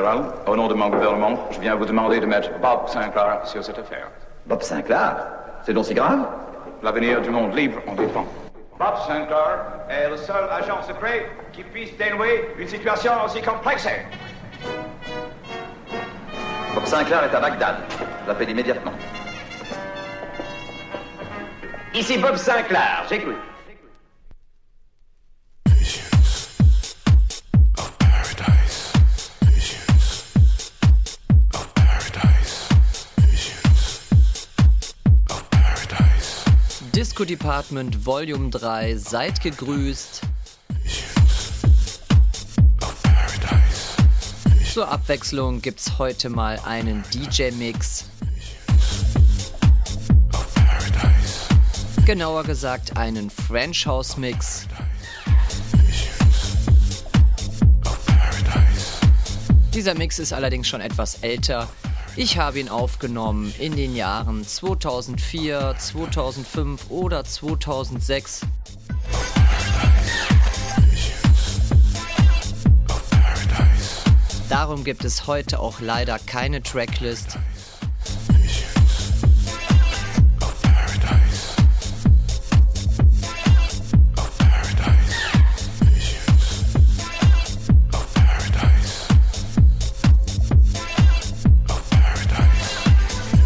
général, au nom de mon gouvernement, je viens vous demander de mettre Bob Sinclair sur cette affaire. Bob Sinclair? C'est donc si grave? L'avenir du monde libre en dépend. Bob Sinclair est le seul agent secret qui puisse dénouer une situation aussi complexe. Bob Sinclair est à Bagdad. L'appelle immédiatement. Ici Bob Sinclair, j'écoute. Department Volume 3, seid gegrüßt. Zur Abwechslung gibt's heute mal einen DJ-Mix. Genauer gesagt einen French House Mix. Dieser Mix ist allerdings schon etwas älter. Ich habe ihn aufgenommen in den Jahren 2004, 2005 oder 2006. Of paradise. Darum gibt es heute auch leider keine Tracklist.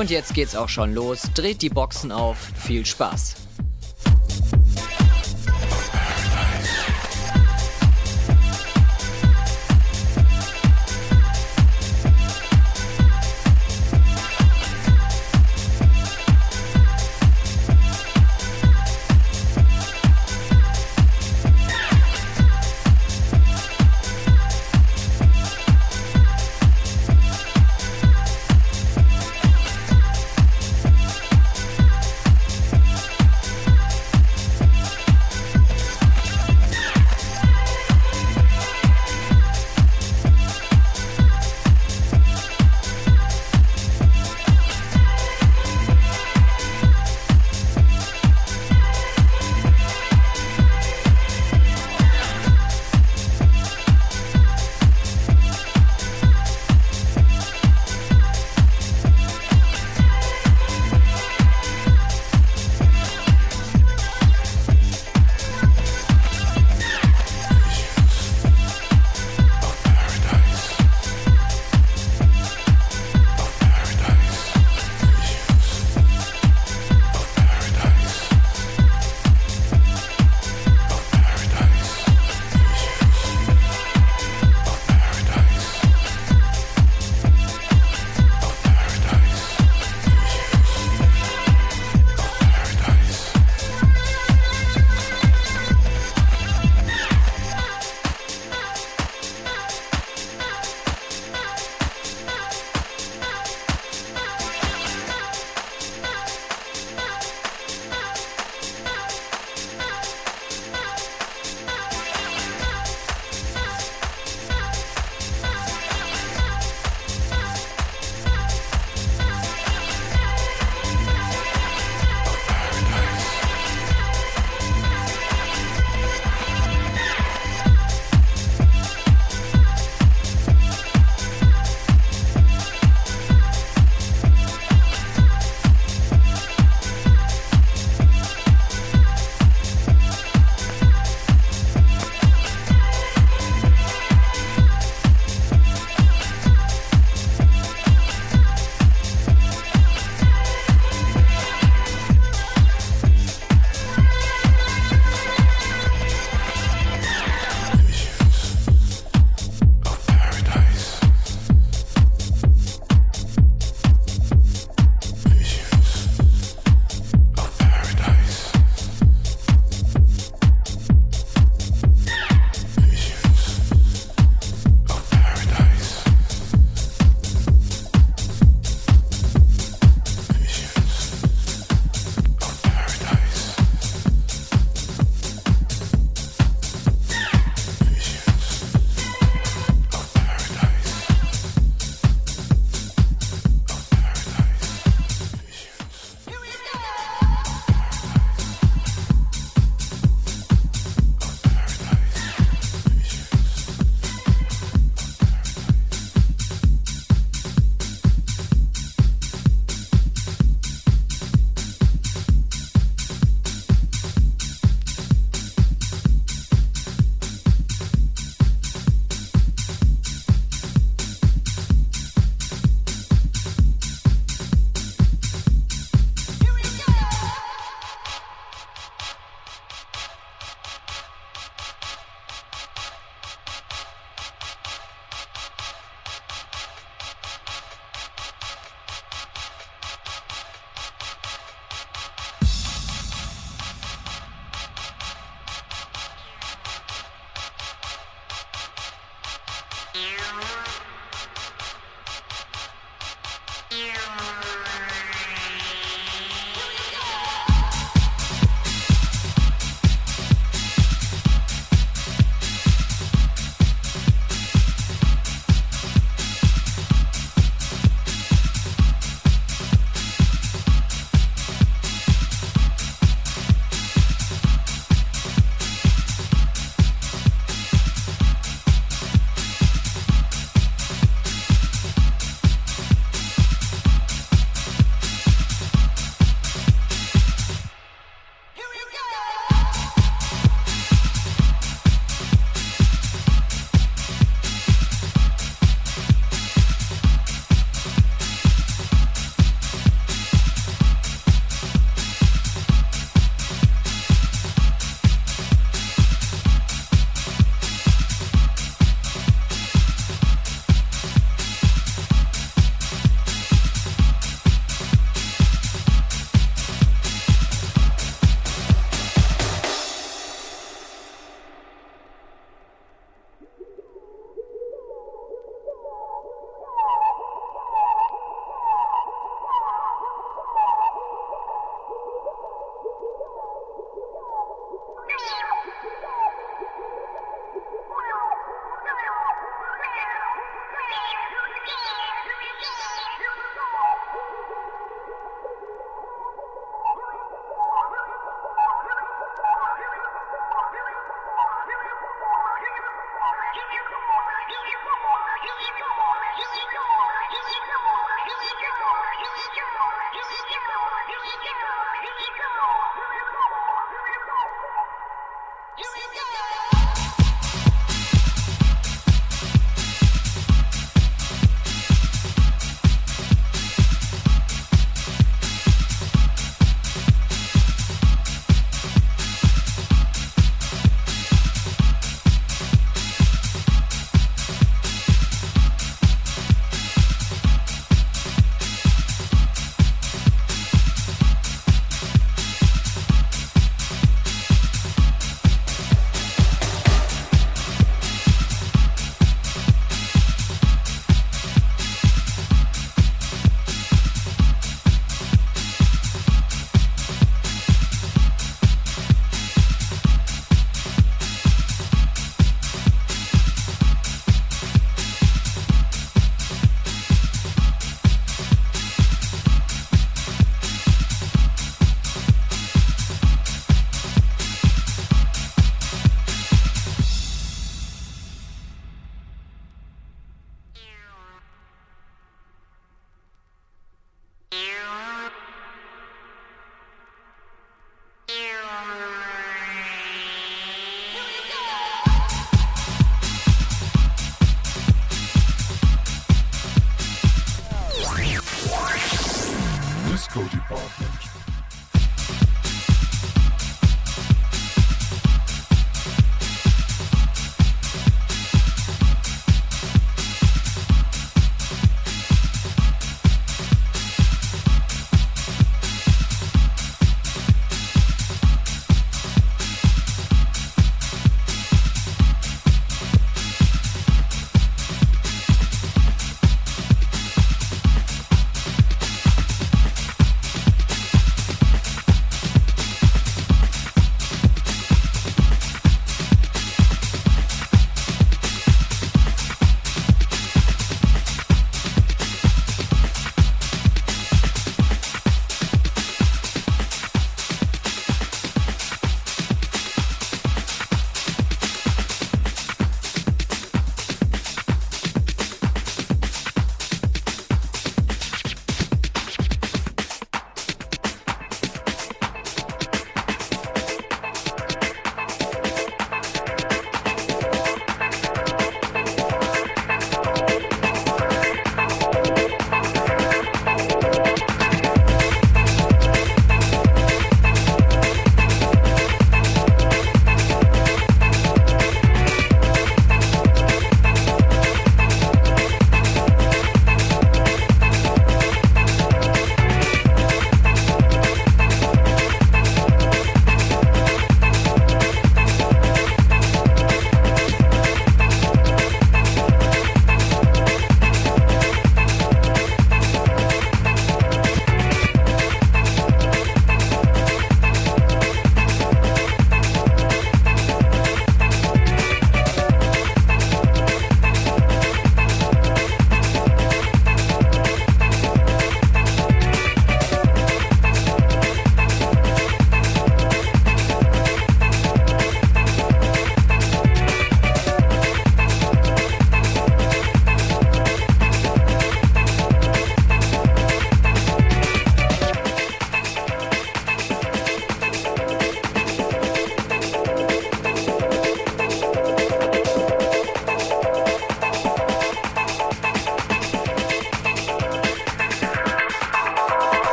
Und jetzt geht's auch schon los. Dreht die Boxen auf. Viel Spaß.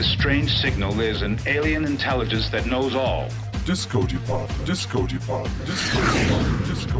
this strange signal, there's an alien intelligence that knows all. Disco department. Disco department. Disco Depot, Disco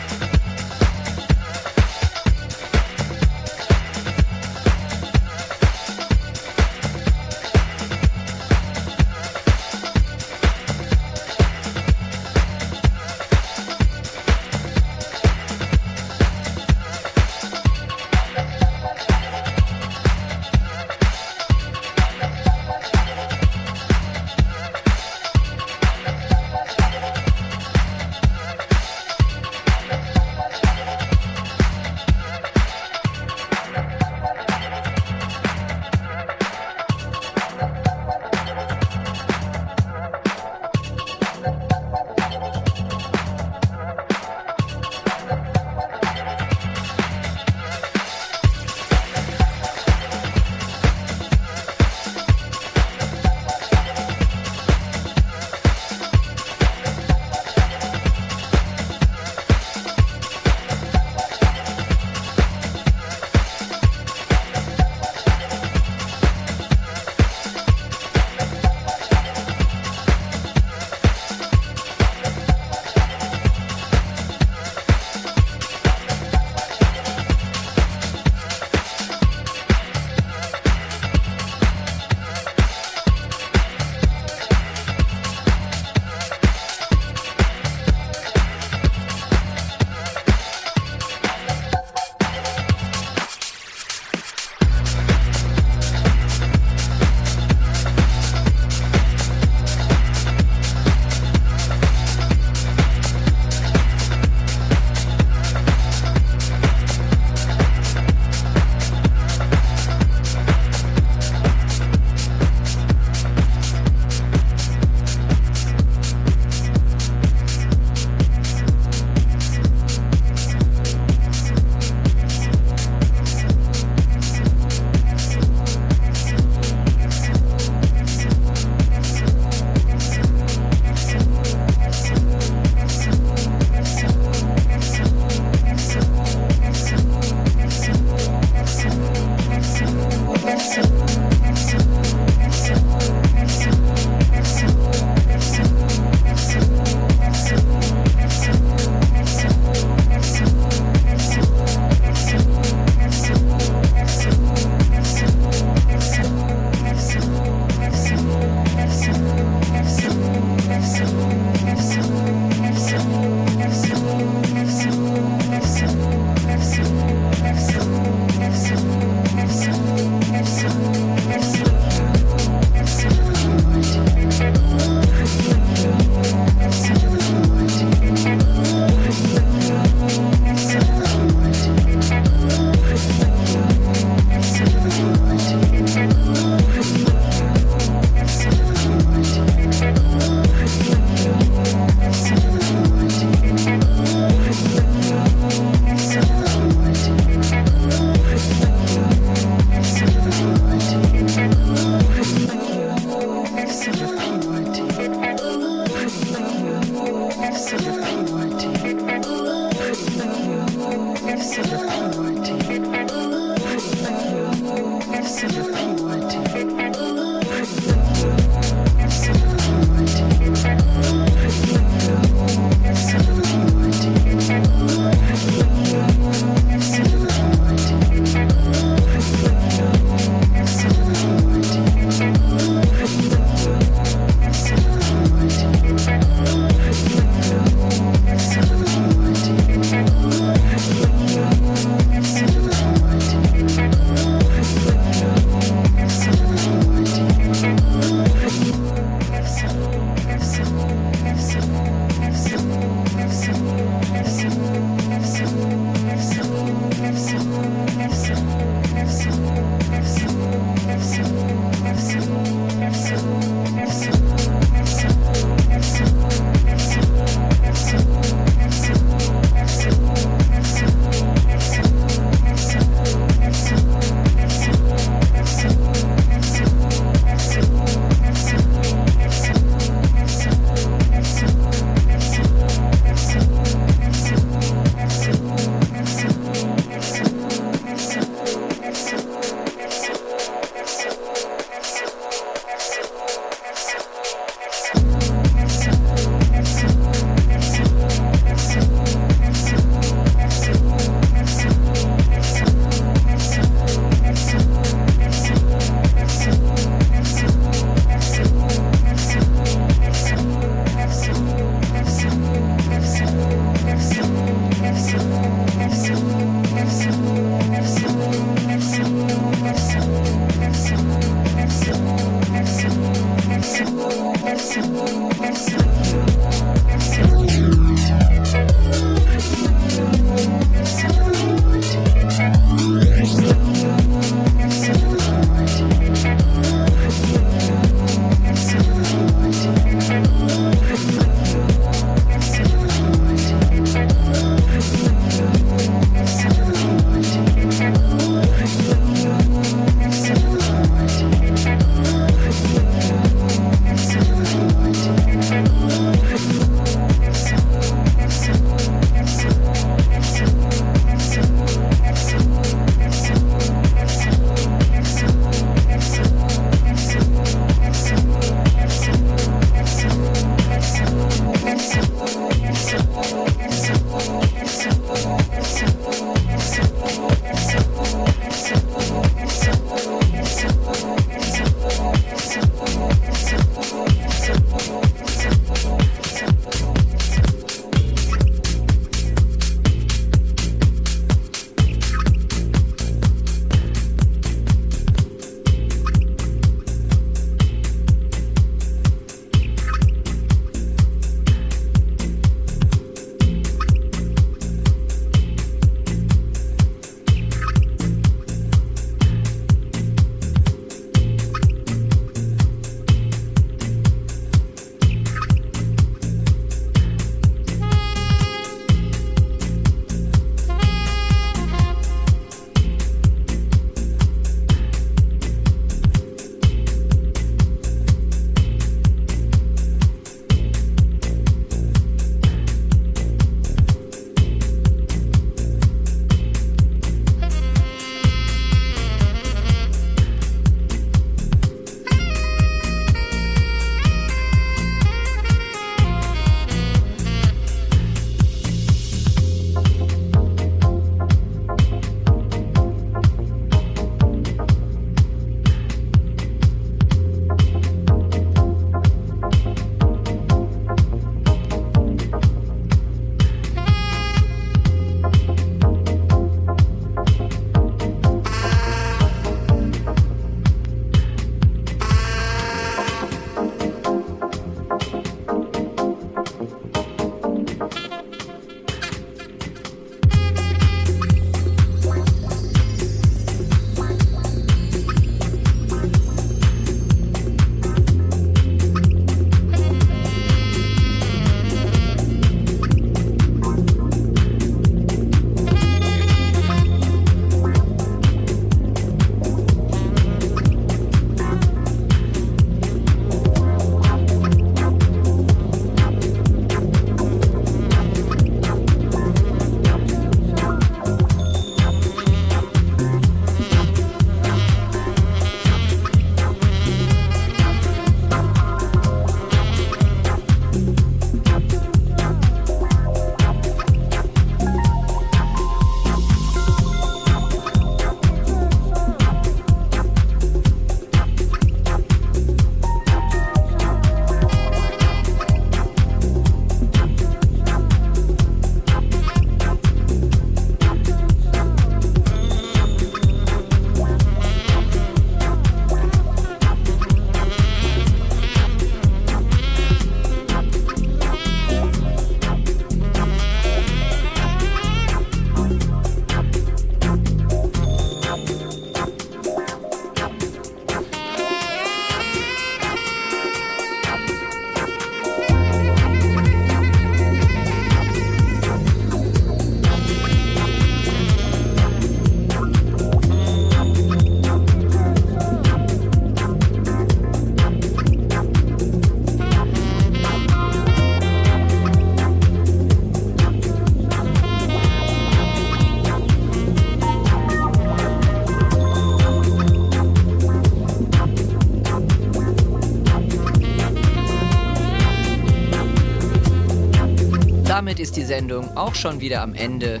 damit ist die Sendung auch schon wieder am Ende.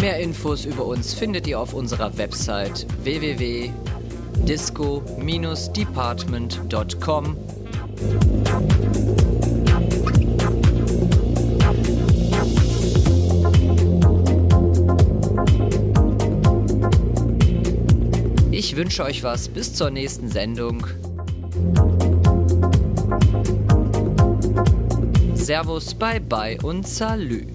Mehr Infos über uns findet ihr auf unserer Website www.disco-department.com. Ich wünsche euch was bis zur nächsten Sendung. Servus, bye bye und salü.